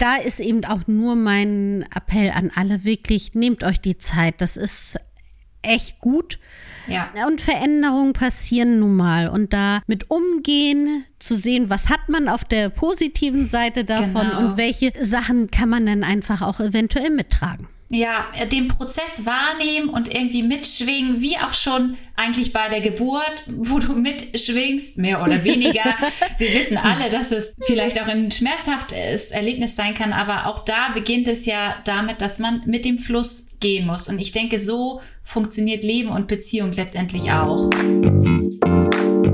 da ist eben auch nur mein Appell an alle, wirklich, nehmt euch die Zeit. Das ist echt gut. Ja. Und Veränderungen passieren nun mal. Und da mit umgehen, zu sehen, was hat man auf der positiven Seite davon Genau. und welche Sachen kann man dann einfach auch eventuell mittragen. Ja, den Prozess wahrnehmen und irgendwie mitschwingen, wie auch schon eigentlich bei der Geburt, wo du mitschwingst, mehr oder weniger. Wir wissen alle, dass es vielleicht auch ein schmerzhaftes Erlebnis sein kann, aber auch da beginnt es ja damit, dass man mit dem Fluss gehen muss. Und ich denke, so funktioniert Leben und Beziehung letztendlich auch.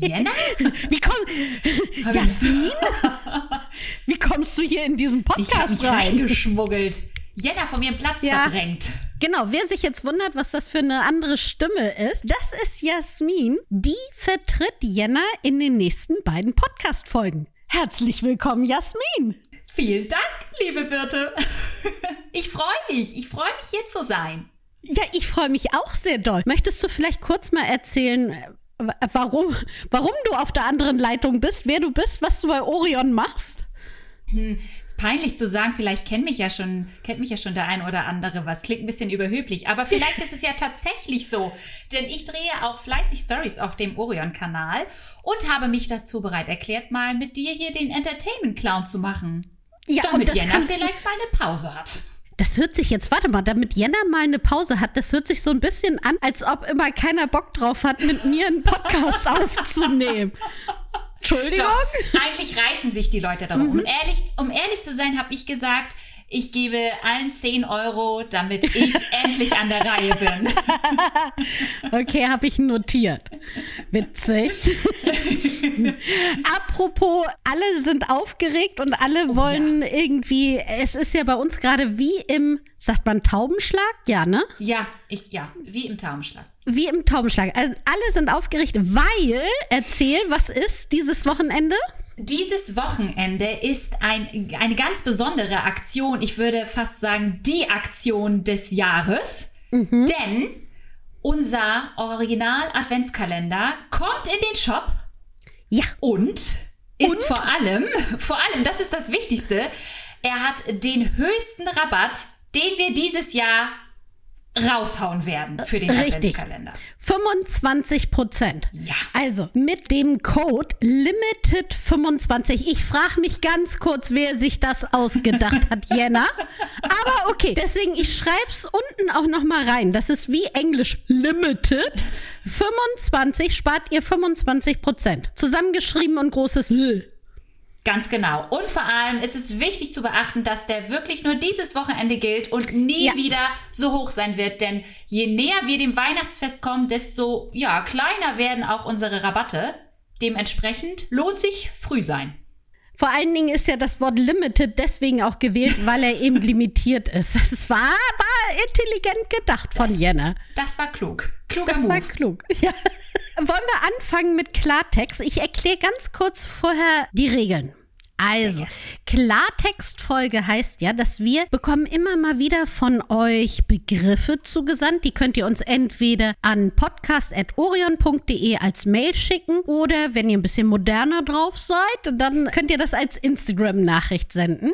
Jenna? Wie komm Jasmin? Wie kommst du hier in diesen Ich Podcast mich rein? reingeschmuggelt. Jenna von ihrem Platz Ja. verdrängt. Genau, wer sich jetzt wundert, was das für eine andere Stimme ist, das ist Jasmin. Die vertritt Jenna in den nächsten beiden Podcast-Folgen. Herzlich willkommen, Jasmin. Vielen Dank, liebe Birte. Ich freue mich. Ich freue mich, hier zu sein. Ja, ich freue mich auch sehr doll. Möchtest du vielleicht kurz mal erzählen, äh, warum, warum du auf der anderen Leitung bist, wer du bist, was du bei Orion machst? Ist peinlich zu sagen, vielleicht kennt mich ja schon, kennt mich ja schon der ein oder andere was. Klingt ein bisschen überheblich, aber vielleicht ist es ja tatsächlich so. Denn ich drehe auch fleißig Stories auf dem Orion-Kanal und habe mich dazu bereit erklärt, mal mit dir hier den Entertainment-Clown zu machen. Ja, damit und das Jenna vielleicht mal eine Pause hat. Das hört sich jetzt, warte mal, damit Jenna mal eine Pause hat, das hört sich so ein bisschen an, als ob immer keiner Bock drauf hat, mit mir einen Podcast aufzunehmen. Entschuldigung? Doch, eigentlich reißen sich die Leute darum. Mhm. Um, ehrlich, um ehrlich zu sein, habe ich gesagt, ich gebe allen 10 Euro, damit ich endlich an der Reihe bin. Okay, habe ich notiert. Witzig. Apropos, alle sind aufgeregt und alle wollen irgendwie, es ist ja bei uns gerade wie im, sagt man Taubenschlag? Ja, ne? Ja, ich, ja, wie im Taubenschlag. Wie im Taubenschlag. Also alle sind aufgeregt, weil, erzähl, was ist dieses Wochenende? Dieses Wochenende ist ein, eine ganz besondere Aktion. Ich würde fast sagen, die Aktion des Jahres. Denn unser Original-Adventskalender kommt in den Shop Ja, und ist Und? vor allem, vor allem, das ist das Wichtigste, er hat den höchsten Rabatt, den wir dieses Jahr raushauen werden für den Richtig. Adventskalender. 25 Prozent. Ja. Also mit dem Code Limited25. Ich frage mich ganz kurz, wer sich das ausgedacht hat, Jenna. Aber okay, deswegen, ich schreibe es unten auch noch mal rein. Das ist wie Englisch Limited. 25 spart ihr 25 Prozent. Zusammengeschrieben und großes L. Ganz genau. Und vor allem ist es wichtig zu beachten, dass der wirklich nur dieses Wochenende gilt und nie Ja. wieder so hoch sein wird. Denn je näher wir dem Weihnachtsfest kommen, desto ja, kleiner werden auch unsere Rabatte. Dementsprechend lohnt sich früh sein. Vor allen Dingen ist ja das Wort Limited deswegen auch gewählt, weil er eben limitiert ist. Das war, war intelligent gedacht von Jenna. Das war klug. Kluger Das Move. war klug. Ja. Wollen wir anfangen mit Klartext? Ich erkläre ganz kurz vorher die Regeln. Also, Klartextfolge heißt ja, dass wir bekommen immer mal wieder von euch Begriffe zugesandt. Die könnt ihr uns entweder an podcast.orion.de als Mail schicken oder wenn ihr ein bisschen moderner drauf seid, dann könnt ihr das als Instagram-Nachricht senden.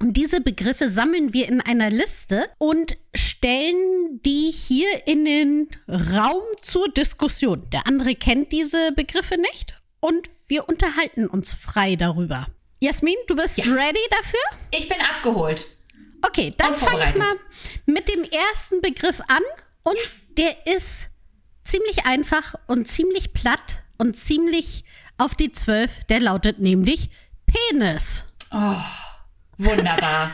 Und diese Begriffe sammeln wir in einer Liste und stellen die hier in den Raum zur Diskussion. Der andere kennt diese Begriffe nicht und wir unterhalten uns frei darüber. Jasmin, du bist Ja. ready dafür? Ich bin abgeholt. Okay, dann fange ich mal mit dem ersten Begriff an und der ist ziemlich einfach und ziemlich platt und ziemlich auf die Zwölf. Der lautet nämlich Penis. Wunderbar.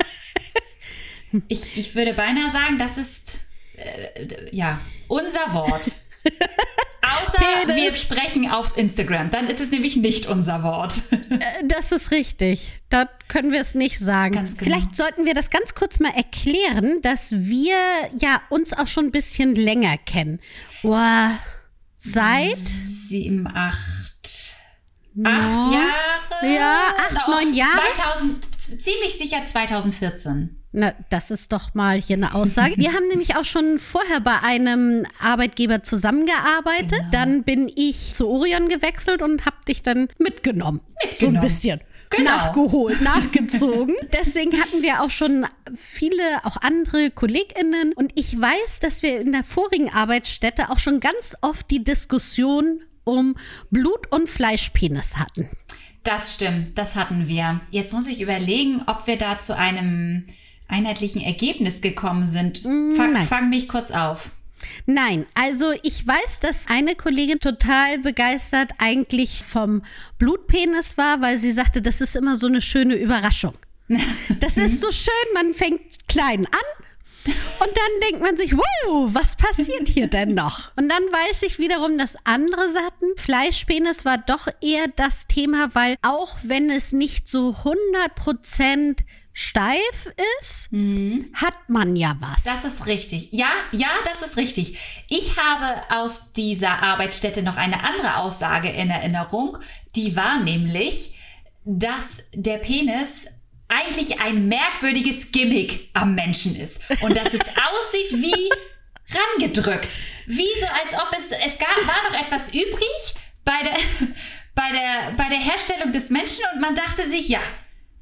ich, ich würde beinahe sagen, das ist äh, ja unser Wort. Außer Penis. wir sprechen auf Instagram. Dann ist es nämlich nicht unser Wort. Äh, Das ist richtig. Da können wir es nicht sagen. Genau. Vielleicht sollten wir das ganz kurz mal erklären, dass wir ja uns auch schon ein bisschen länger kennen. Boah, seit Sieben, acht. No. Acht Jahre? Ja, acht, neun Jahre. 2000, ziemlich sicher 2014. Na, das ist doch mal hier eine Aussage. Wir haben nämlich auch schon vorher bei einem Arbeitgeber zusammengearbeitet. Genau. Dann bin ich zu Orion gewechselt und habe dich dann mitgenommen. So ein Mitgenommen. bisschen. Genau. Nachgeholt, nachgezogen. Deswegen hatten wir auch schon viele, auch andere KollegInnen. Und ich weiß, dass wir in der vorigen Arbeitsstätte auch schon ganz oft die Diskussion um Blut- und Fleischpenis hatten. Das stimmt, das hatten wir. Jetzt muss ich überlegen, ob wir da zu einem einheitlichen Ergebnis gekommen sind. Fang, nein. fang mich kurz auf. Nein, also ich weiß, dass eine Kollegin total begeistert eigentlich vom Blutpenis war, weil sie sagte, das ist immer so eine schöne Überraschung. Das ist so schön, man fängt klein an und dann denkt man sich, wow, was passiert hier denn noch? Und dann weiß ich wiederum, dass andere sagten, Fleischpenis war doch eher das Thema, weil auch wenn es nicht so 100% steif ist, hat man ja was. Das ist richtig. Ja, ja, das ist richtig. Ich habe aus dieser Arbeitsstätte noch eine andere Aussage in Erinnerung. Die war nämlich, dass der Penis eigentlich ein merkwürdiges Gimmick am Menschen ist. Und dass es aussieht wie rangedrückt. Wie so, als ob es, es gab, war noch etwas übrig bei der, bei der, bei der Herstellung des Menschen und man dachte sich, ja,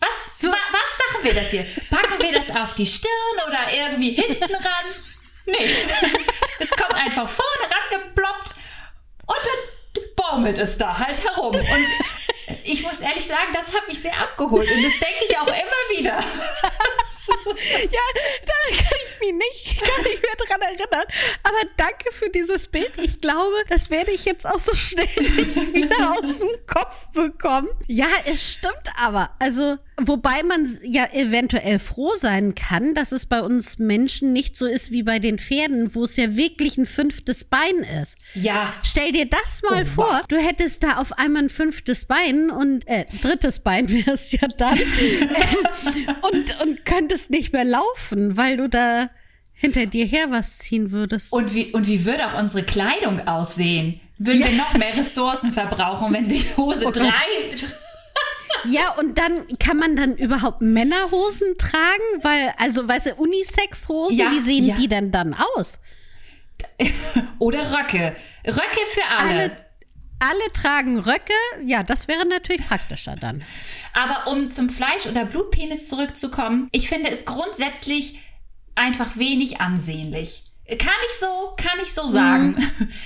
was, wa, was machen wir das hier? Packen wir das auf die Stirn oder irgendwie hinten ran? Nee. Es kommt einfach vorne rangeploppt und dann baumelt es da halt herum. Und ich muss ehrlich sagen, das hat mich sehr abgeholt und das denke ich auch immer wieder. Ja, da kann ich mich nicht, kann ich mehr dran erinnern. Aber danke für dieses Bild. Ich glaube, das werde ich jetzt auch so schnell nicht wieder aus dem Kopf bekommen. Ja, es stimmt aber. Also, wobei man ja eventuell froh sein kann, dass es bei uns Menschen nicht so ist wie bei den Pferden, wo es ja wirklich ein fünftes Bein ist. Ja, Stell dir das mal Oh, vor, du hättest da auf einmal ein fünftes Bein und äh, drittes Bein wäre es ja dann und, und könntest nicht mehr laufen, weil du da hinter dir her was ziehen würdest. und wie, und wie würde auch unsere Kleidung aussehen? Würden wir noch mehr Ressourcen verbrauchen, wenn die Hose Oh Gott. drei. ja, und dann kann man dann überhaupt Männerhosen tragen, weil, also, weißt du, Unisex-Hosen, Ja, wie sehen ja. die denn dann aus? Oder Röcke. Röcke für alle. Alle, alle tragen Röcke, ja, das wäre natürlich praktischer dann. Aber um zum Fleisch- oder Blutpenis zurückzukommen, ich finde es grundsätzlich einfach wenig ansehnlich. Kann ich so, kann ich so sagen.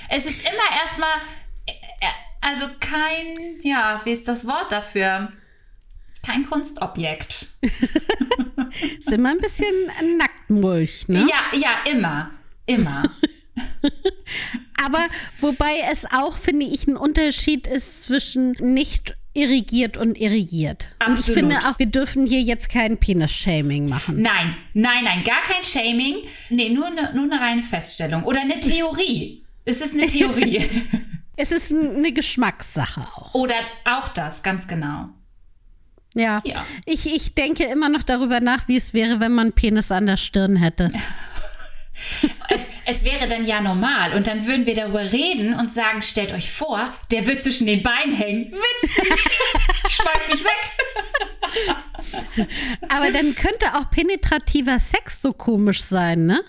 Es ist immer erstmal, äh, also kein, ja, wie ist das Wort dafür? Kein Kunstobjekt. Ist immer ein bisschen Nacktmulch, ne? Ja, ja, immer. Immer. Aber wobei es auch, finde ich, ein Unterschied ist zwischen nicht irrigiert und irrigiert. Und ich Absolut. finde auch, wir dürfen hier jetzt kein Penis-Shaming machen. Nein, nein, nein, gar kein Shaming. Nee, nur eine, nur eine reine Feststellung. Oder eine Theorie. Es ist eine Theorie. Es ist eine Geschmackssache auch. Oder auch das, ganz genau. Ja. Ja. Ich, ich denke immer noch darüber nach, wie es wäre, wenn man Penis an der Stirn hätte. Es, es wäre dann ja normal und dann würden wir darüber reden und sagen, stellt euch vor, der wird zwischen den Beinen hängen. Witzig! Schmeiß mich weg! Aber dann könnte auch penetrativer Sex so komisch sein, ne?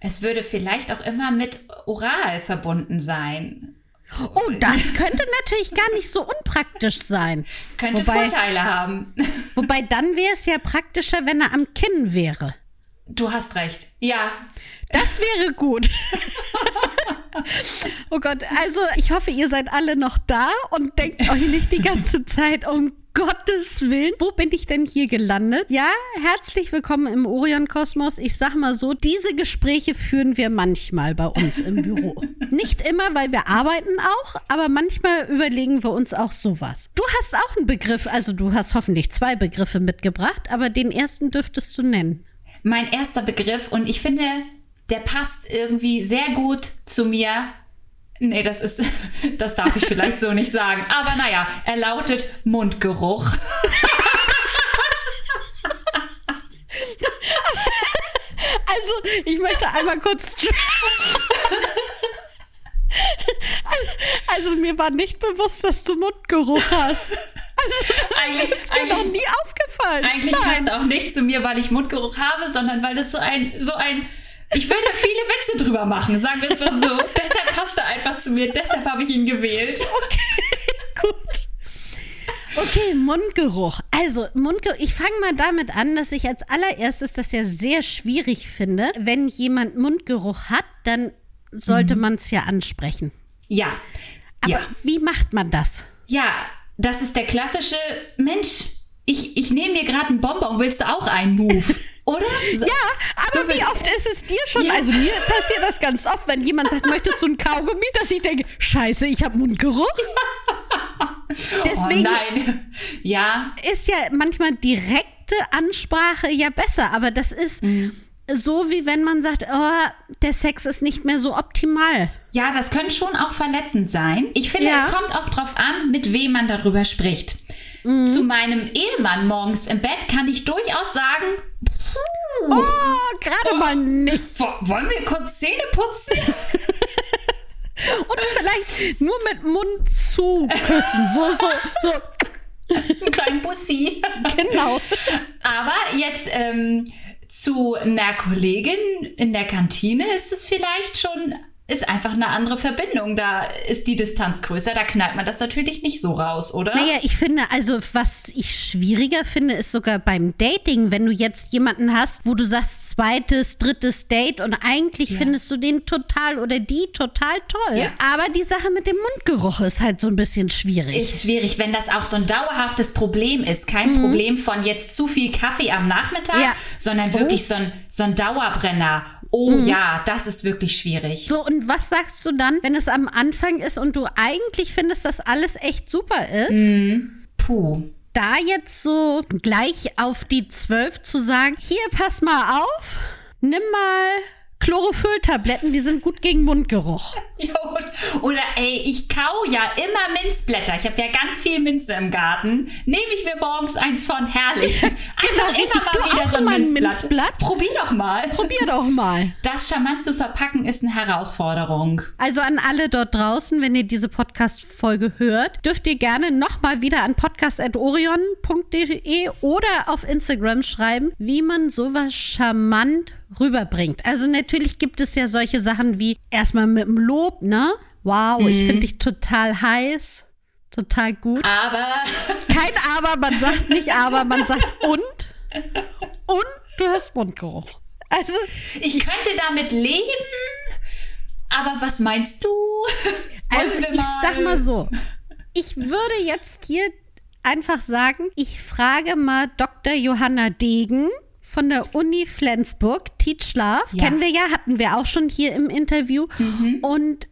Es würde vielleicht auch immer mit oral verbunden sein. Oh, das könnte natürlich gar nicht so unpraktisch sein. Könnte Wobei- Vorteile haben. Wobei dann wäre es ja praktischer, wenn er am Kinn wäre. Du hast recht. Ja. Das wäre gut. oh Gott, also ich hoffe, ihr seid alle noch da und denkt euch nicht die ganze Zeit, um Gottes Willen, wo bin ich denn hier gelandet? Ja, herzlich willkommen im Orion-Kosmos. Ich sag mal so, diese Gespräche führen wir manchmal bei uns im Büro. Nicht immer, weil wir arbeiten auch, aber manchmal überlegen wir uns auch sowas. Du hast auch einen Begriff, also du hast hoffentlich zwei Begriffe mitgebracht, aber den ersten dürftest du nennen. Mein erster Begriff und ich finde, der passt irgendwie sehr gut zu mir. Nee, das ist, das darf ich vielleicht so nicht sagen. Aber naja, er lautet Mundgeruch. Also, ich möchte einmal kurz. Also, mir war nicht bewusst, dass du Mundgeruch hast. Also, das Eigentlich- ist mir eigentlich- noch nie aufgefallen. Eigentlich Nein. passt auch nicht zu mir, weil ich Mundgeruch habe, sondern weil das so ein, so ein, ich da viele Witze drüber machen, sagen wir es mal so. deshalb passt er einfach zu mir, deshalb habe ich ihn gewählt. Gut. Okay, Mundgeruch. Also, Mundgeruch. Ich fange mal damit an, dass ich als allererstes das ja sehr schwierig finde. Wenn jemand Mundgeruch hat, dann sollte man es ja ansprechen. Ja. Aber ja. wie macht man das? Ja, das ist der klassische Mensch. Ich, ich nehme mir gerade einen Bonbon, willst du auch einen Move? Oder? So, Ja, aber So wie oft ist es dir schon? Ja. Also mir passiert das ganz oft, wenn jemand sagt, möchtest du ein Kaugummi, dass ich denke, scheiße, ich habe Mundgeruch. Deswegen oh nein. Ja, ist ja manchmal direkte Ansprache ja besser, aber das ist so, wie wenn man sagt, oh, der Sex ist nicht mehr so optimal. ja, das könnte schon auch verletzend sein. Ich finde, Ja. es kommt auch drauf an, mit wem man darüber spricht. Mhm. Zu meinem Ehemann morgens im Bett kann ich durchaus sagen, Oh, gerade mal nicht. "Wo- wollen wir kurz Zähne putzen? Und vielleicht nur mit Mund zu küssen. So, so, so. Einen kleinen Bussi. Genau. Aber jetzt ähm, zu einer Kollegin in der Kantine ist es vielleicht schon, ist einfach eine andere Verbindung. Da ist die Distanz größer, da knallt man das natürlich nicht so raus, oder? Naja, ich finde, also was ich schwieriger finde, ist sogar beim Dating, wenn du jetzt jemanden hast, wo du sagst, zweites, drittes Date und eigentlich findest du den total oder die total toll. Ja. Aber die Sache mit dem Mundgeruch ist halt so ein bisschen schwierig. Ist schwierig, wenn das auch so ein dauerhaftes Problem ist. Kein Problem von jetzt zu viel Kaffee am Nachmittag, Mhm. Ja. sondern Oh. wirklich so, ein, so ein Dauerbrenner. Oh Mhm. ja, das ist wirklich schwierig. so, und was sagst du dann, wenn es am Anfang ist und du eigentlich findest, dass alles echt super ist? Puh. Da jetzt so gleich auf die zwölf zu sagen, hier, pass mal auf, nimm mal Chlorophylltabletten, die sind gut gegen Mundgeruch. Ja, Oder ey, ich kau ja immer Minzblätter. Ich habe ja ganz viel Minze im Garten. Nehme ich mir morgens eins von herrlich. Einfach Genau, richtig. immer Du mal wieder auch so ein Minzblatt. Minzblatt? Probier doch mal. Probier doch mal. Das charmant zu verpacken ist eine Herausforderung. Also an alle dort draußen, wenn ihr diese Podcast-Folge hört, dürft ihr gerne nochmal wieder an podcast.orion.de oder auf Instagram schreiben, wie man sowas charmant rüberbringt. Also natürlich gibt es ja solche Sachen wie erstmal mit dem Lob, ne? Wow, ich finde dich total heiß, total gut. Aber Kein Aber, man sagt nicht Aber, man sagt und. Und du hast Mundgeruch. Also, ich könnte damit leben. Aber was meinst du? Also ich sag mal so, ich würde jetzt hier einfach sagen, ich frage mal Dr. Johanna Degen von der Uni Flensburg, Teach Love, Ja. kennen wir ja, hatten wir auch schon hier im Interview und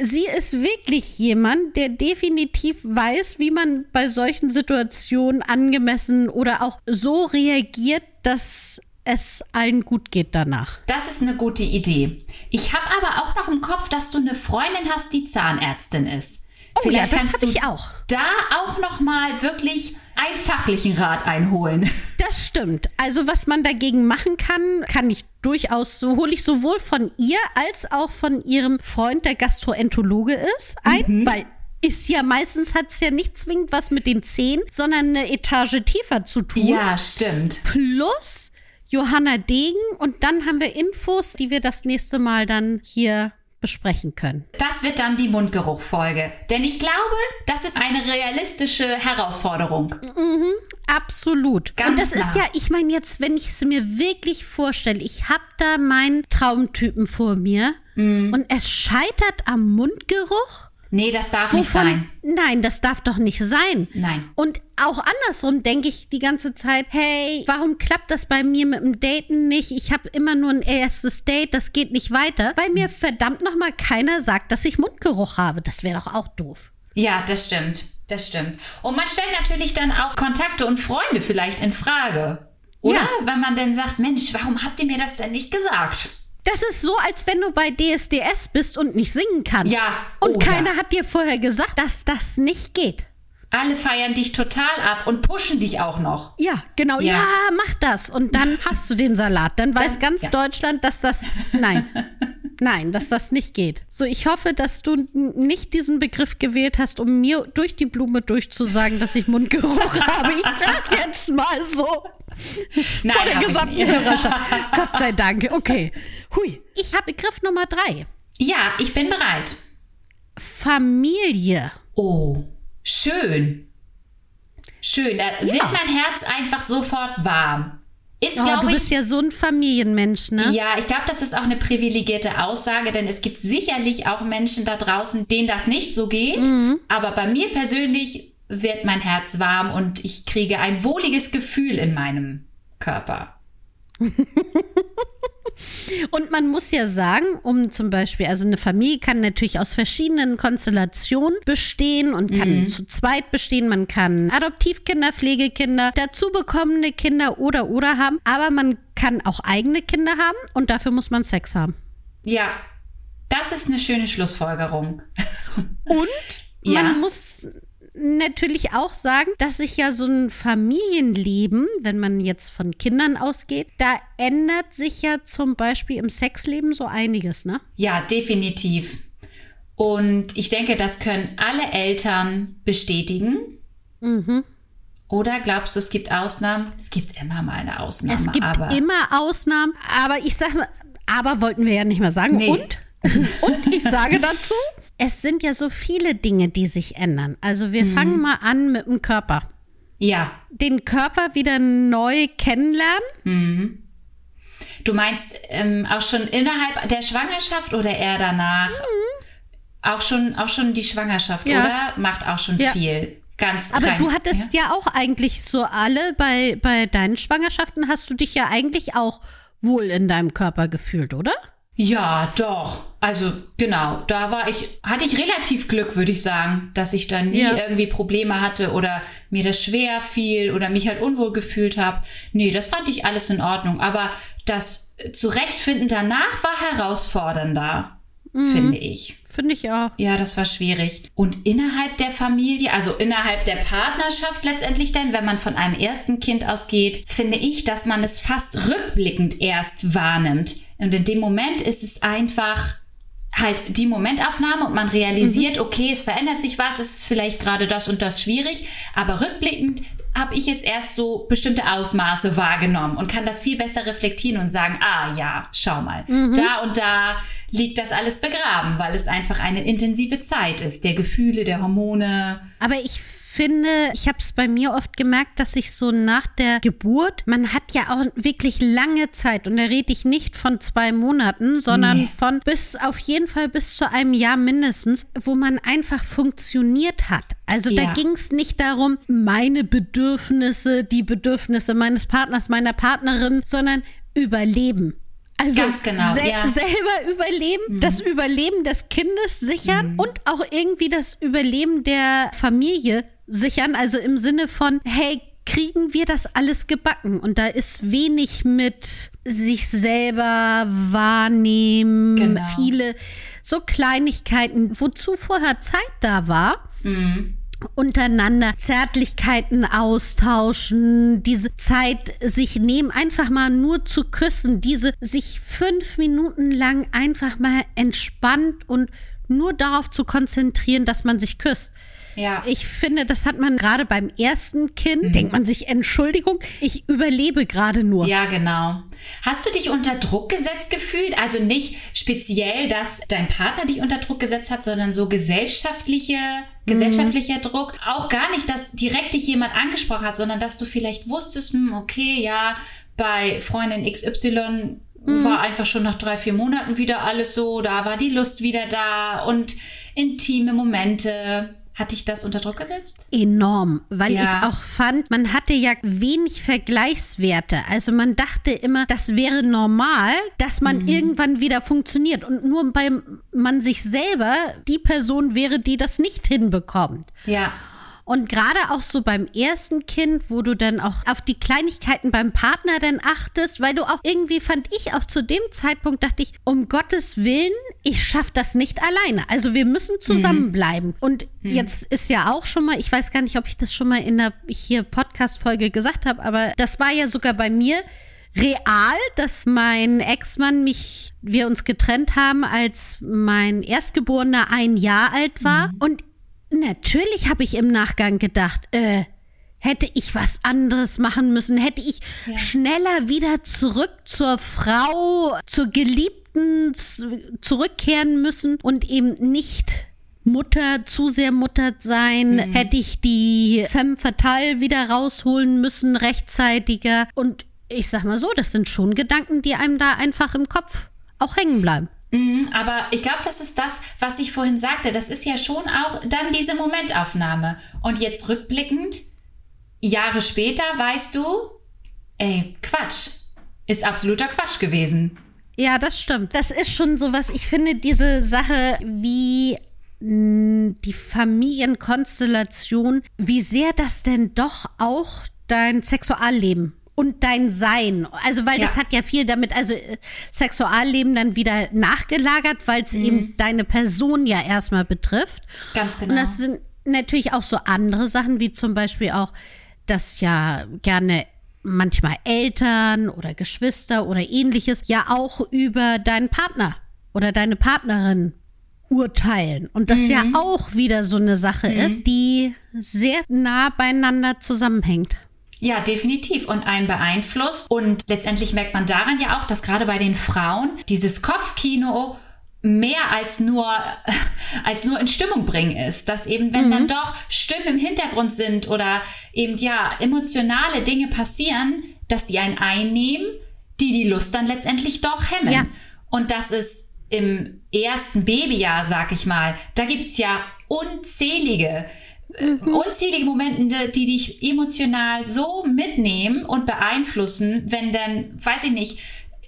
sie ist wirklich jemand, der definitiv weiß, wie man bei solchen Situationen angemessen oder auch so reagiert, dass es allen gut geht danach. Das ist eine gute Idee. Ich habe aber auch noch im Kopf, dass du eine Freundin hast, die Zahnärztin ist. Oh ja, das habe ich auch. Da auch noch mal wirklich einen fachlichen Rat einholen. Das stimmt. Also was man dagegen machen kann, kann ich durchaus, so hole ich sowohl von ihr als auch von ihrem Freund, der Gastroenterologe ist, ein, weil ist ja meistens hat es ja nicht zwingend was mit den Zähnen, sondern eine Etage tiefer zu tun. Ja, stimmt. Plus Johanna Degen und dann haben wir Infos, die wir das nächste Mal dann hier besprechen können. Das wird dann die Mundgeruchfolge. Denn ich glaube, das ist eine realistische Herausforderung. Absolut. Ganz und das ist nah. ja, ich meine jetzt, wenn ich es mir wirklich vorstelle, ich habe da meinen Traumtypen vor mir Mhm. und es scheitert am Mundgeruch. Nee, das darf nicht sein. Nein, das darf doch nicht sein. Nein. Und auch andersrum denke ich die ganze Zeit, hey, warum klappt das bei mir mit dem Daten nicht? Ich habe immer nur ein erstes Date, das geht nicht weiter, weil mir verdammt nochmal keiner sagt, dass ich Mundgeruch habe. Das wäre doch auch doof. Ja, das stimmt. Das stimmt. Und man stellt natürlich dann auch Kontakte und Freunde vielleicht in Frage. Oder? Ja. Wenn man dann sagt, Mensch, warum habt ihr mir das denn nicht gesagt? Das ist so, als wenn du bei DSDS bist und nicht singen kannst. Ja. Und Oh, keiner ja. hat dir vorher gesagt, dass das nicht geht. Alle feiern dich total ab und pushen dich auch noch. Ja, genau. Ja, Ja. mach das. Und dann hast du den Salat. Dann weiß Dann- ganz ja. Deutschland, dass das. Nein. Nein, dass das nicht geht. So, ich hoffe, dass du nicht diesen Begriff gewählt hast, um mir durch die Blume durchzusagen, dass ich Mundgeruch habe. Ich frage jetzt mal so. Nein, vor der gesamten. Hörerschaft. Gott sei Dank. Okay. Hui. Ich habe Begriff Nummer drei. Ja, ich bin bereit. Familie. Oh, schön. Schön. Da wird Ja. mein Herz einfach sofort warm. Ist, Oh, du ich, bist ja so ein Familienmensch, ne? Ja, ich glaube, das ist auch eine privilegierte Aussage, denn es gibt sicherlich auch Menschen da draußen, denen das nicht so geht. Mhm. Aber bei mir persönlich wird mein Herz warm und ich kriege ein wohliges Gefühl in meinem Körper. Und man muss ja sagen, um zum Beispiel, also eine Familie kann natürlich aus verschiedenen Konstellationen bestehen und kann zu zweit bestehen. Man kann Adoptivkinder, Pflegekinder, dazu bekommene Kinder oder oder haben. Aber man kann auch eigene Kinder haben und dafür muss man Sex haben. Ja, das ist eine schöne Schlussfolgerung. Und Ja. man muss natürlich auch sagen, dass sich ja so ein Familienleben, wenn man jetzt von Kindern ausgeht, da ändert sich ja zum Beispiel im Sexleben so einiges, ne? Ja, definitiv. Und ich denke, das können alle Eltern bestätigen. Mhm. Oder glaubst du, es gibt Ausnahmen? Es gibt immer mal eine Ausnahme. Es gibt aber immer Ausnahmen, aber ich sag mal, aber wollten wir ja nicht mehr sagen. Nee. Und? Und ich sage dazu, es sind ja so viele Dinge, die sich ändern. Also Mhm. wir fangen mal an mit dem Körper. ja, Den Körper wieder neu kennenlernen. Du meinst ähm, auch schon innerhalb der Schwangerschaft oder eher danach? Auch schon, auch schon die Schwangerschaft, Ja. oder? Macht auch schon Ja. viel. Ganz Aber rein, du hattest ja? auch eigentlich so alle bei, bei deinen Schwangerschaften hast du dich ja eigentlich auch wohl in deinem Körper gefühlt, oder? Ja, doch. Also genau, da war ich, hatte ich relativ Glück, würde ich sagen, dass ich da nie Ja. irgendwie Probleme hatte oder mir das schwer fiel oder mich halt unwohl gefühlt habe. Nee, das fand ich alles in Ordnung. Aber das Zurechtfinden danach war herausfordernder, Mhm. finde ich. Finde ich auch. Ja, das war schwierig. Und innerhalb der Familie, also innerhalb der Partnerschaft letztendlich dann, wenn man von einem ersten Kind ausgeht, finde ich, dass man es fast rückblickend erst wahrnimmt. Und in dem Moment ist es einfach halt die Momentaufnahme und man realisiert, okay, es verändert sich was, es ist vielleicht gerade das und das schwierig, aber rückblickend habe ich jetzt erst so bestimmte Ausmaße wahrgenommen und kann das viel besser reflektieren und sagen, ah ja, schau mal, da und da liegt das alles begraben, weil es einfach eine intensive Zeit ist, der Gefühle, der Hormone. Aber ich finde, ich habe es bei mir oft gemerkt, dass ich so nach der Geburt, man hat ja auch wirklich lange Zeit und da rede ich nicht von zwei Monaten, sondern Nee. von bis auf jeden Fall bis zu einem Jahr mindestens, wo man einfach funktioniert hat. Also da Ja. ging es nicht darum, meine Bedürfnisse, die Bedürfnisse meines Partners, meiner Partnerin, sondern Überleben. Also Ganz genau, sel ja. Mhm. selber überleben, das Überleben des Kindes sichern und auch irgendwie das Überleben der Familie sichern. Also im Sinne von, hey, kriegen wir das alles gebacken? Und da ist wenig mit sich selber wahrnehmen, Genau. viele so Kleinigkeiten, wozu vorher Zeit da war untereinander Zärtlichkeiten austauschen, diese Zeit sich nehmen, einfach mal nur zu küssen, diese sich fünf Minuten lang einfach mal entspannt und nur darauf zu konzentrieren, dass man sich küsst. Ja. Ich finde, das hat man gerade beim ersten Kind, denkt man sich, Entschuldigung, ich überlebe gerade nur. Ja, genau. Hast du dich unter Druck gesetzt gefühlt? Also nicht speziell, dass dein Partner dich unter Druck gesetzt hat, sondern so gesellschaftliche, gesellschaftlicher Druck. Auch gar nicht, dass direkt dich jemand angesprochen hat, sondern dass du vielleicht wusstest, hm, okay, ja, bei Freundin XY war einfach schon nach drei, vier Monaten wieder alles so, da war die Lust wieder da und intime Momente. Hat dich das unter Druck gesetzt? Enorm, weil Ja. ich auch fand, man hatte ja wenig Vergleichswerte. Also man dachte immer, das wäre normal, dass man Mhm. irgendwann wieder funktioniert. Und nur weil man sich selber die Person wäre, die das nicht hinbekommt. Ja. Und gerade auch so beim ersten Kind, wo du dann auch auf die Kleinigkeiten beim Partner dann achtest, weil du auch irgendwie fand ich auch zu dem Zeitpunkt dachte ich, um Gottes Willen, ich schaffe das nicht alleine. Also wir müssen zusammenbleiben. Mhm. Und mhm. jetzt ist ja auch schon mal, ich weiß gar nicht, ob ich das schon mal in der hier Podcast-Folge gesagt habe, aber das war ja sogar bei mir real, dass mein Ex-Mann mich, wir uns getrennt haben, als mein Erstgeborener ein Jahr alt war. Mhm. Und Natürlich habe ich im Nachgang gedacht, äh, hätte ich was anderes machen müssen, hätte ich ja. schneller wieder zurück zur Frau, zur Geliebten zurückkehren müssen und eben nicht Mutter, zu sehr Mutter sein, mhm. hätte ich die Femme Fatale wieder rausholen müssen, rechtzeitiger. Und ich sag mal so, das sind schon Gedanken, die einem da einfach im Kopf auch hängen bleiben. Mhm, aber ich glaube, das ist das, was ich vorhin sagte. Das ist ja schon auch dann diese Momentaufnahme. Und jetzt rückblickend, Jahre später, weißt du, ey, Quatsch. Ist absoluter Quatsch gewesen. Ja, das stimmt. Das ist schon so was. Ich finde diese Sache, wie die Familienkonstellation, wie sehr das denn doch auch dein Sexualleben und dein Sein. Also, weil ja. das hat ja viel damit, also äh, Sexualleben dann wieder nachgelagert, weil es mhm. eben deine Person ja erstmal betrifft. Ganz genau. Und das sind natürlich auch so andere Sachen, wie zum Beispiel auch, dass ja gerne manchmal Eltern oder Geschwister oder ähnliches ja auch über deinen Partner oder deine Partnerin urteilen. Und das mhm. ja auch wieder so eine Sache mhm. ist, die sehr nah beieinander zusammenhängt. Ja, definitiv. Und einen beeinflusst. Und letztendlich merkt man daran ja auch, dass gerade bei den Frauen dieses Kopfkino mehr als nur, als nur in Stimmung bringen ist. Dass eben, wenn mhm. dann doch Stimmen im Hintergrund sind oder eben, ja, emotionale Dinge passieren, dass die einen einnehmen, die die Lust dann letztendlich doch hemmen. Ja. Und das ist im ersten Babyjahr, sag ich mal, da gibt's ja unzählige mhm. unzählige Momente, die dich emotional so mitnehmen und beeinflussen, wenn dann, weiß ich nicht,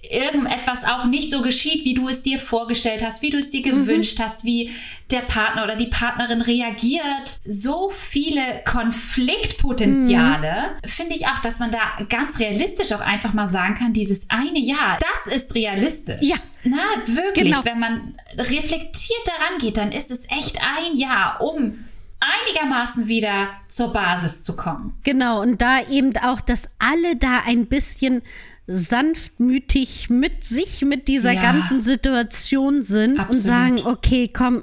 irgendetwas auch nicht so geschieht, wie du es dir vorgestellt hast, wie du es dir gewünscht mhm. hast, wie der Partner oder die Partnerin reagiert. So viele Konfliktpotenziale. Mhm. Finde ich auch, dass man da ganz realistisch auch einfach mal sagen kann, dieses eine Jahr, das ist realistisch. Ja. Na, wirklich. Genau. Wenn man reflektiert daran geht, dann ist es echt ein Jahr, um einigermaßen wieder zur Basis zu kommen. Genau, und da eben auch, dass alle da ein bisschen sanftmütig mit sich, mit dieser ja, ganzen Situation sind absolut. und sagen, okay, komm,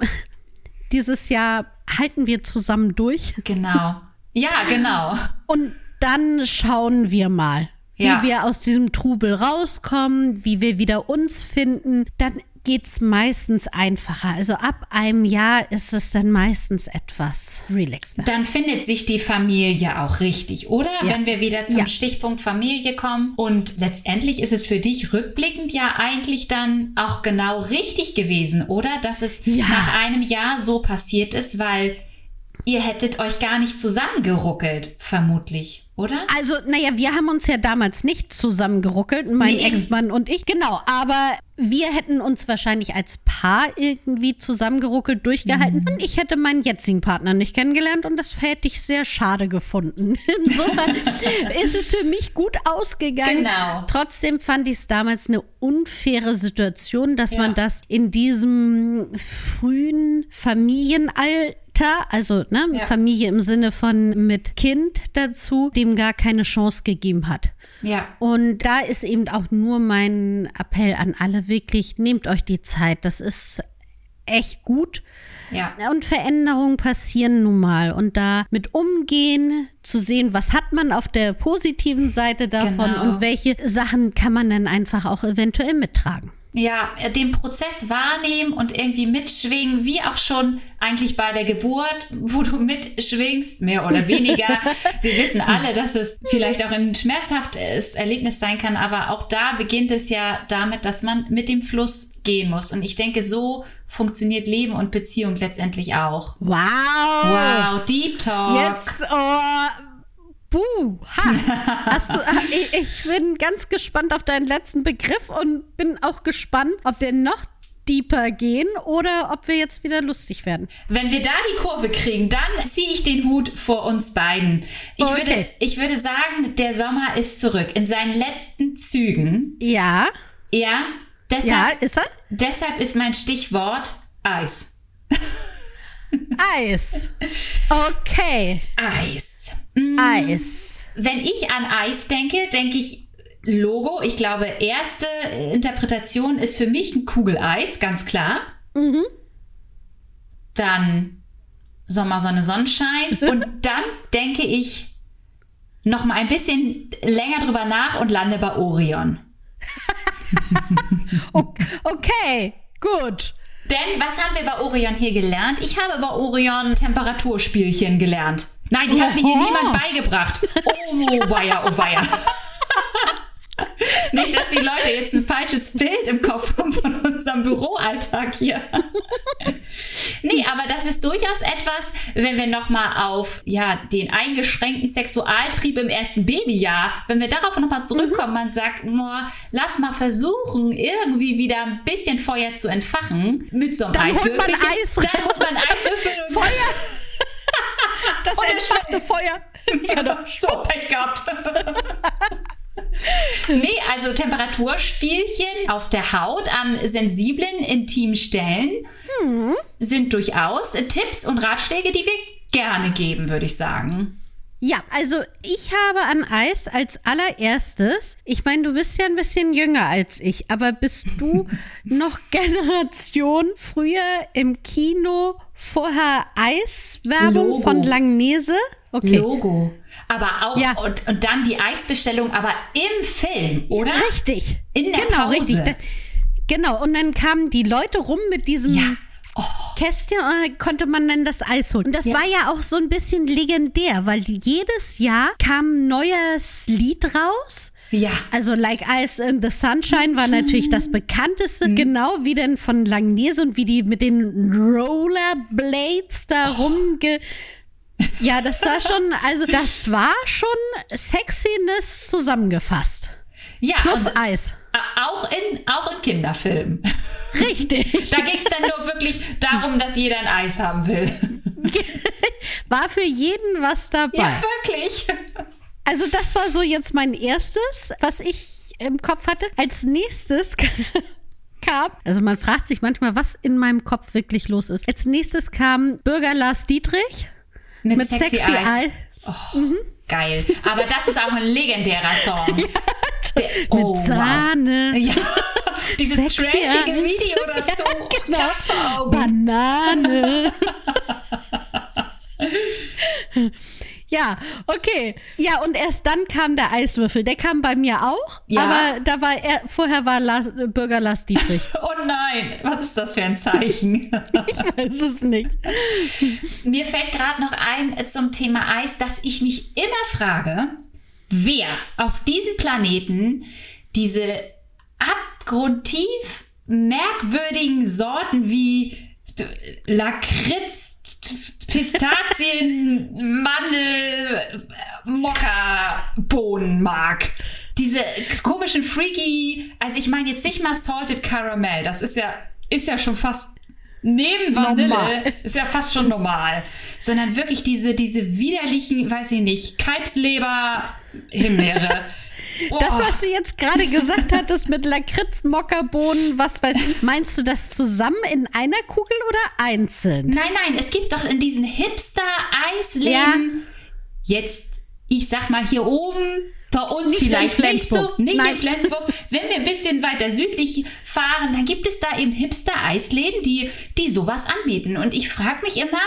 dieses Jahr halten wir zusammen durch. Genau. Ja, genau. Und dann schauen wir mal, wie ja. wir aus diesem Trubel rauskommen, wie wir wieder uns finden. Dann geht es meistens einfacher. Also ab einem Jahr ist es dann meistens etwas relaxter. Dann findet sich die Familie auch richtig, oder? Ja. Wenn wir wieder zum ja. Stichpunkt Familie kommen. Und letztendlich ist es für dich rückblickend ja eigentlich dann auch genau richtig gewesen, oder? Dass es ja. nach einem Jahr so passiert ist, weil ihr hättet euch gar nicht zusammengeruckelt, vermutlich oder? Also, naja, wir haben uns ja damals nicht zusammengeruckelt, mein nee. Ex-Mann und ich, genau. Aber wir hätten uns wahrscheinlich als Paar irgendwie zusammengeruckelt durchgehalten mhm. und ich hätte meinen jetzigen Partner nicht kennengelernt und das hätte ich sehr schade gefunden. Insofern ist es für mich gut ausgegangen. Genau. Trotzdem fand ich es damals eine unfaire Situation, dass ja. man das in diesem frühen Familienalter also ne, ja. Familie im Sinne von mit Kind dazu, dem gar keine Chance gegeben hat. Ja. Und da ist eben auch nur mein Appell an alle wirklich, nehmt euch die Zeit. Das ist echt gut. Ja. Und Veränderungen passieren nun mal. Und da mit umgehen, zu sehen, was hat man auf der positiven Seite davon genau. und welche Sachen kann man dann einfach auch eventuell mittragen ja, den Prozess wahrnehmen und irgendwie mitschwingen, wie auch schon eigentlich bei der Geburt, wo du mitschwingst, mehr oder weniger. Wir wissen alle, dass es vielleicht auch ein schmerzhaftes Erlebnis sein kann, aber auch da beginnt es ja damit, dass man mit dem Fluss gehen muss. Und ich denke, so funktioniert Leben und Beziehung letztendlich auch. Wow! Wow, Deep Talk. Jetzt, oh, Buh, ha. Hast du, ich bin ganz gespannt auf deinen letzten Begriff und bin auch gespannt, ob wir noch deeper gehen oder ob wir jetzt wieder lustig werden. Wenn wir da die Kurve kriegen, dann ziehe ich den Hut vor uns beiden. Ich, Okay. würde, ich würde sagen, der Sommer ist zurück in seinen letzten Zügen. Ja, Ja, deshalb, ja, ist er? deshalb ist mein Stichwort Eis. Eis. Okay, Eis. Eis. Wenn ich an Eis denke, denke ich Logo. Ich glaube, erste Interpretation ist für mich ein Kugeleis, ganz klar. Dann Sommer, Sonne, Sonnenschein. Und dann denke ich noch mal ein bisschen länger drüber nach und lande bei Orion. Okay, gut. Denn was haben wir bei Orion hier gelernt? Ich habe bei Orion Temperaturspielchen gelernt. Nein, die hat mir hier niemand beigebracht. Oh weia, oh weia. Nicht, dass die Leute jetzt ein falsches Bild im Kopf haben von unserem Büroalltag hier. Nee, aber das ist durchaus etwas, wenn wir nochmal auf ja, den eingeschränkten Sexualtrieb im ersten Babyjahr, wenn wir darauf nochmal zurückkommen, man sagt, oh, lass mal versuchen, irgendwie wieder ein bisschen Feuer zu entfachen mit so einem Dann holt man Eiswürfelchen. Eis Dann holt man Eiswürfel und Feuer. Das Und entfachte. Feuer. Ja, so Pech gehabt. nee, also Temperaturspielchen auf der Haut an sensiblen, intimen Stellen sind durchaus Tipps und Ratschläge, die wir gerne geben, würde ich sagen. Ja, also ich habe an Eis als allererstes, ich meine, du bist ja ein bisschen jünger als ich, aber bist du noch Generation früher im Kino vorher Eiswerbung von Langnese? Okay. Logo. Aber auch, Ja. und, und dann die Eisbestellung, aber im Film, oder? Richtig. In der genau, Pause. richtig. Da- Genau, und dann kamen die Leute rum mit diesem Ja. Oh. Kästchen dann konnte man dann das Eis holen. Und das Ja. war ja auch so ein bisschen legendär, weil jedes Jahr kam ein neues Lied raus. Ja. Also Like Ice in the Sunshine war natürlich das bekannteste, genau wie denn von Langnese und wie die mit den Rollerblades da rumge... Ja, das war schon, also das war schon Sexiness zusammengefasst. Ja, Plus und, Eis. äh, auch in, auch in Kinderfilmen. Richtig. Da ging es dann nur wirklich darum, dass jeder ein Eis haben will. War für jeden was dabei. Ja, wirklich. Also das war so jetzt mein erstes, was ich im Kopf hatte. Als nächstes kam, also man fragt sich manchmal, was in meinem Kopf wirklich los ist. Als nächstes kam Bürger Lars Dietrich mit, Sexy, Eis. Oh, Geil. Aber das ist auch ein legendärer Song. Der, Mit oh, wow. Sahne, Ja. Dieses Sexy trashige. Video dazu. Ja, Ich hab's vor Augen. Banane. Ja, okay. Ja, und erst dann kam der Eiswürfel. Der kam bei mir auch, Ja. aber da war er, vorher war Lars, Bürger Lars Dietrich. Oh nein, was ist das für ein Zeichen? Ich weiß es nicht. Mir fällt gerade noch ein äh, zum Thema Eis, dass ich mich immer frage, wer auf diesem Planeten diese abgrundtief merkwürdigen Sorten wie Lakritz, Pistazien, Mandel, Mokka-Bohnen mag. Diese komischen freaky, also ich meine jetzt nicht mal Salted Caramel, das ist ja, ist ja schon fast neben Vanille, Normal. ist ja fast schon normal, sondern wirklich diese, diese widerlichen, weiß ich nicht, Kalbsleber, Himbeere. Das, was du jetzt gerade gesagt hattest mit Lakritz, Mokkabohnen, was weiß ich, meinst du das zusammen in einer Kugel oder einzeln? Nein, nein, es gibt doch in diesen Hipster-Eisläden jetzt, ich sag mal hier oben, bei uns Nicht in vielleicht nicht so, Flensburg. nicht Nein. in Flensburg. Wenn wir ein bisschen weiter südlich fahren, dann gibt es da eben Hipster-Eisläden, die, die sowas anbieten. Und ich frage mich immer,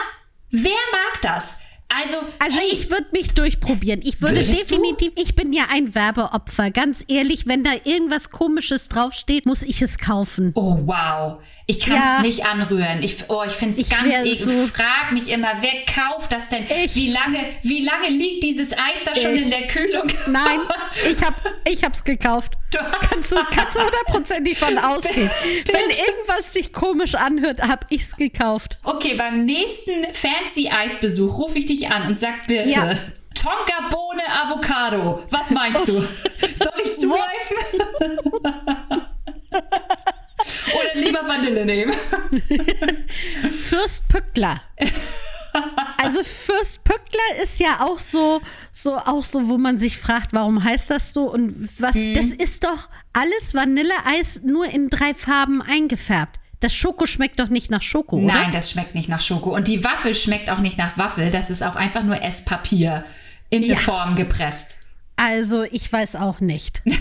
wer mag das? Also, Also hey, ich würde mich durchprobieren. Ich würde Würdest du? definitiv, ich bin ja ein Werbeopfer. Ganz ehrlich, wenn da irgendwas Komisches draufsteht, muss ich es kaufen. Oh, wow. Ich kann es Ja. nicht anrühren. Ich, oh, ich finde es Ich ganz eklig. so- Ich frage mich immer, wer kauft das denn? Ich. Wie lange, wie lange liegt dieses Eis da schon Ich. in der Kühlung? Nein, ich hab, ich hab's gekauft. Du- Kannst du, kannst hundertprozentig von ausgehen. Wenn irgendwas sich komisch anhört, hab ich's gekauft. Okay, beim nächsten fancy Eisbesuch rufe ich dich an und sag bitte. Ja. Tonka Bohne Avocado. Was meinst du? Soll ich zugreifen? Lieber lieber Vanille nehmen. Fürst Pückler. Also Fürst Pückler ist ja auch so, so, auch so, wo man sich fragt, warum heißt das so? Und was, Mhm. das ist doch alles Vanilleeis nur in drei Farben eingefärbt. Das Schoko schmeckt doch nicht nach Schoko, oder? Nein, das schmeckt nicht nach Schoko. Und die Waffel schmeckt auch nicht nach Waffel. Das ist auch einfach nur Esspapier in Ja. eine Form gepresst. Also, ich weiß auch nicht.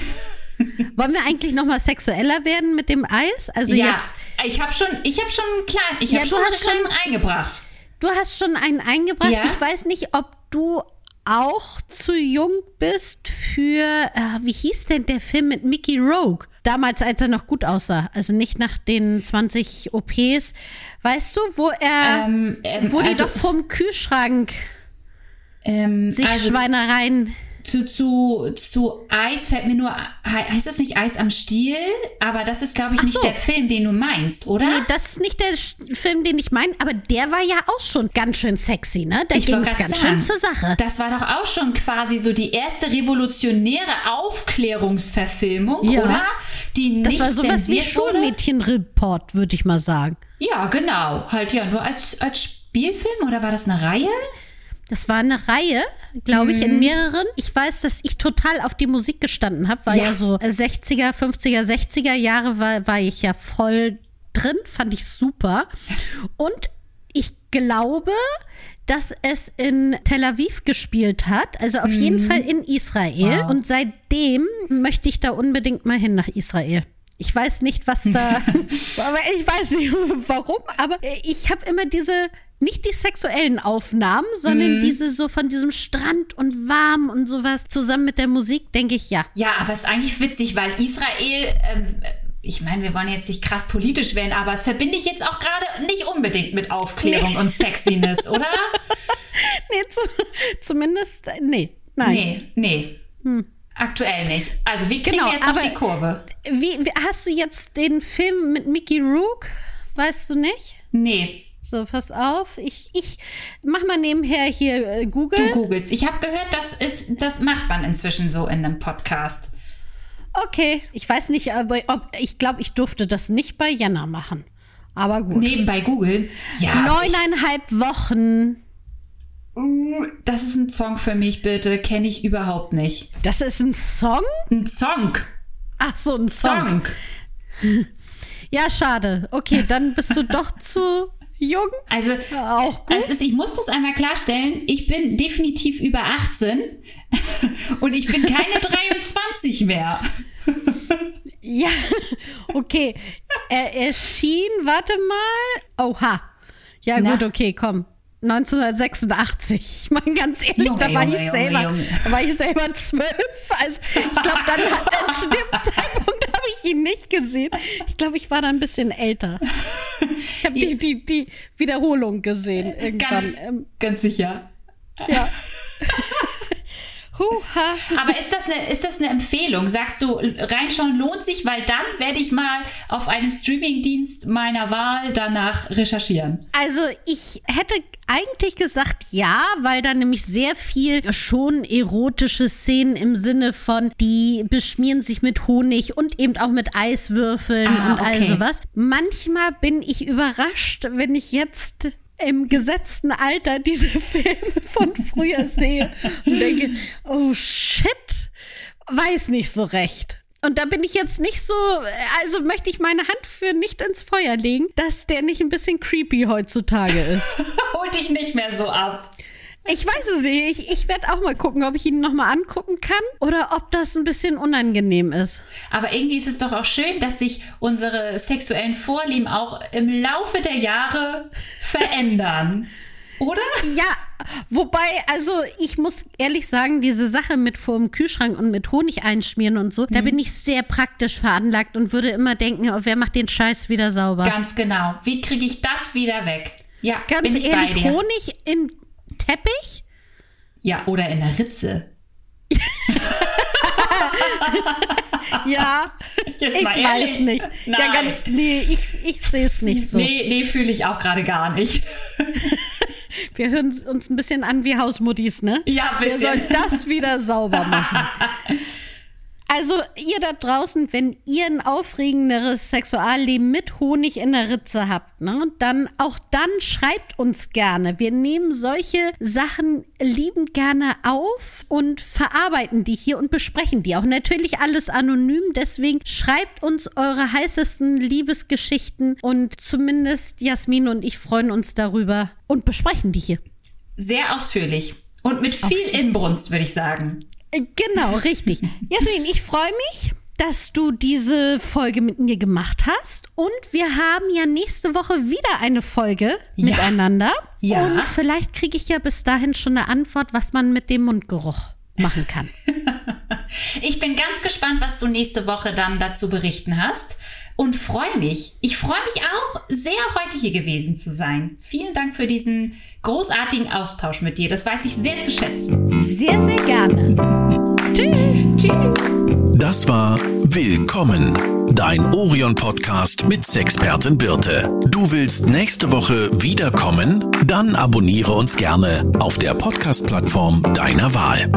Wollen wir eigentlich noch mal sexueller werden mit dem Eis? Also ja, jetzt, ich habe schon, ich habe schon einen kleinen, ich Ja, habe schon hast was kleinen eingebracht. du hast schon einen eingebracht. Ja. Ich weiß nicht, ob du auch zu jung bist für, äh, wie hieß denn der Film mit Mickey Rogue? Damals, als er noch gut aussah. Also nicht nach den 20 OPs. Weißt du, wo er, Ähm, ähm, wo die also- doch vom Kühlschrank Ähm, sich also Schweinereien. Zu, zu, zu Eis fällt mir nur, he- heißt das nicht Eis am Stiel? Aber das ist, glaube ich, nicht so. der Film, den du meinst, oder? Nee, das ist nicht der Film, den ich meine, aber der war ja auch schon ganz schön sexy, ne? Da Ich ging es ganz sagen, schön zur Sache. Das war doch auch schon quasi so die erste revolutionäre Aufklärungsverfilmung, Ja. oder? Die Das nicht war sowas wie. Schulmädchenreport, würde ich mal sagen. Ja, genau. Halt ja, nur als, als Spielfilm oder war das eine Reihe? Das war eine Reihe, glaube ich, Mhm. in mehreren. Ich weiß, dass ich total auf die Musik gestanden habe, war ja. Ja. so 60er, 50er, 60er Jahre war, war ich ja voll drin, fand ich super. Und ich glaube, dass es in Tel Aviv gespielt hat, also auf jeden Fall in Israel. Wow. Und seitdem möchte ich da unbedingt mal hin nach Israel. Ich weiß nicht, was da, aber ich weiß nicht warum, aber ich habe immer diese, nicht die sexuellen Aufnahmen, sondern diese so von diesem Strand und warm und sowas zusammen mit der Musik, denke ich, ja. Ja, aber es ist eigentlich witzig, weil Israel, ähm, ich meine, wir wollen jetzt nicht krass politisch werden, aber es verbinde ich jetzt auch gerade nicht unbedingt mit Aufklärung und Sexiness, oder? Nee, zu, zumindest, äh, nee, nein. Nee, nee. Aktuell nicht. Also wie kriegen Genau, wir jetzt auf die Kurve? Wie, hast du jetzt den Film mit Mickey Rook? Weißt du nicht? Nee, So, pass auf. Ich, ich mach mal nebenher hier äh, du Google. googelst. Ich habe gehört, das ist, das macht man inzwischen so in einem Podcast. Okay. Ich weiß nicht, aber ob, ich glaube, ich durfte das nicht bei Jana machen. Aber gut. Nebenbei googeln. Ja, Neuneinhalb Wochen. Ich, das ist ein Song für mich, bitte. Kenne ich überhaupt nicht. Das ist ein Song? Ein Song. Ach so, ein Song. Song. Ja, schade. Okay, dann bist du doch zu jung. Also, Auch gut. Es ist, ich muss das einmal klarstellen, ich bin definitiv über 18 und ich bin keine 23 mehr. Ja, okay. Er erschien, warte mal. Oha. Ja, Na? gut, okay, komm. 1986. Ich meine, ganz ehrlich, Junge, da war Junge, ich selber, Junge. da war ich selber zwölf. Also ich glaube, dann hat, zu dem Zeitpunkt habe ich ihn nicht gesehen. Ich glaube, ich war da ein bisschen älter. Ich habe die, die, die Wiederholung gesehen irgendwann. Ganz, Ähm, ganz sicher. ja. Aber ist das, eine, ist das eine Empfehlung? Sagst du, reinschauen lohnt sich, weil dann werde ich mal auf einem Streamingdienst meiner Wahl danach recherchieren. Also ich hätte eigentlich gesagt ja, weil da nämlich sehr viel schon erotische Szenen im Sinne von, die beschmieren sich mit Honig und eben auch mit Eiswürfeln Ah, und all okay. sowas. Manchmal bin ich überrascht, wenn ich jetzt im gesetzten Alter diese Filme von früher sehe und denke, oh shit, weiß nicht so recht. Und da bin ich jetzt nicht so, also möchte ich meine Hand für nicht ins Feuer legen, dass der nicht ein bisschen creepy heutzutage ist. Hol dich nicht mehr so ab. Ich weiß es nicht. Ich, ich werde auch mal gucken, ob ich ihn nochmal angucken kann oder ob das ein bisschen unangenehm ist. Aber irgendwie ist es doch auch schön, dass sich unsere sexuellen Vorlieben auch im Laufe der Jahre verändern. Oder? Ja, wobei, also ich muss ehrlich sagen, diese Sache mit vor dem Kühlschrank und mit Honig einschmieren und so, da bin ich sehr praktisch veranlagt und würde immer denken, oh, wer macht den Scheiß wieder sauber? Ganz genau. Wie kriege ich das wieder weg? Ja, Ganz bin ich ehrlich, bei dir. Honig im Teppich? Ja, oder in der Ritze. Ja, Jetzt ich weiß nicht. Nein. Ja, ganz, nee, ich, ich sehe es nicht so. Nee, nee, fühle ich auch gerade gar nicht. Wir hören uns ein bisschen an wie Hausmuttis, ne? Ja, ein Wer soll bisschen. das wieder sauber machen? Also ihr da draußen, wenn ihr ein aufregenderes Sexualleben mit Honig in der Ritze habt, ne, dann auch dann schreibt uns gerne. Wir nehmen solche Sachen liebend gerne auf und verarbeiten die hier und besprechen die auch. Natürlich alles anonym, deswegen schreibt uns eure heißesten Liebesgeschichten und zumindest Jasmin und ich freuen uns darüber und besprechen die hier. Sehr ausführlich und mit viel Inbrunst, würde ich sagen. Genau, richtig. Jasmin, ich freue mich, dass du diese Folge mit mir gemacht hast. Und wir haben ja nächste Woche wieder eine Folge ja. miteinander. Ja. Und vielleicht kriege ich ja bis dahin schon eine Antwort, was man mit dem Mundgeruch machen kann. ich bin ganz gespannt, was du nächste Woche dann dazu berichten hast und freue mich. Ich freue mich auch, sehr heute hier gewesen zu sein. Vielen Dank für diesen großartigen Austausch mit dir. Das weiß ich sehr zu schätzen. Sehr, sehr gerne. Tschüss. Tschüss. Das war Willkommen, dein Orion-Podcast mit Sexpertin Birte. Du willst nächste Woche wiederkommen? Dann abonniere uns gerne auf der Podcast-Plattform deiner Wahl.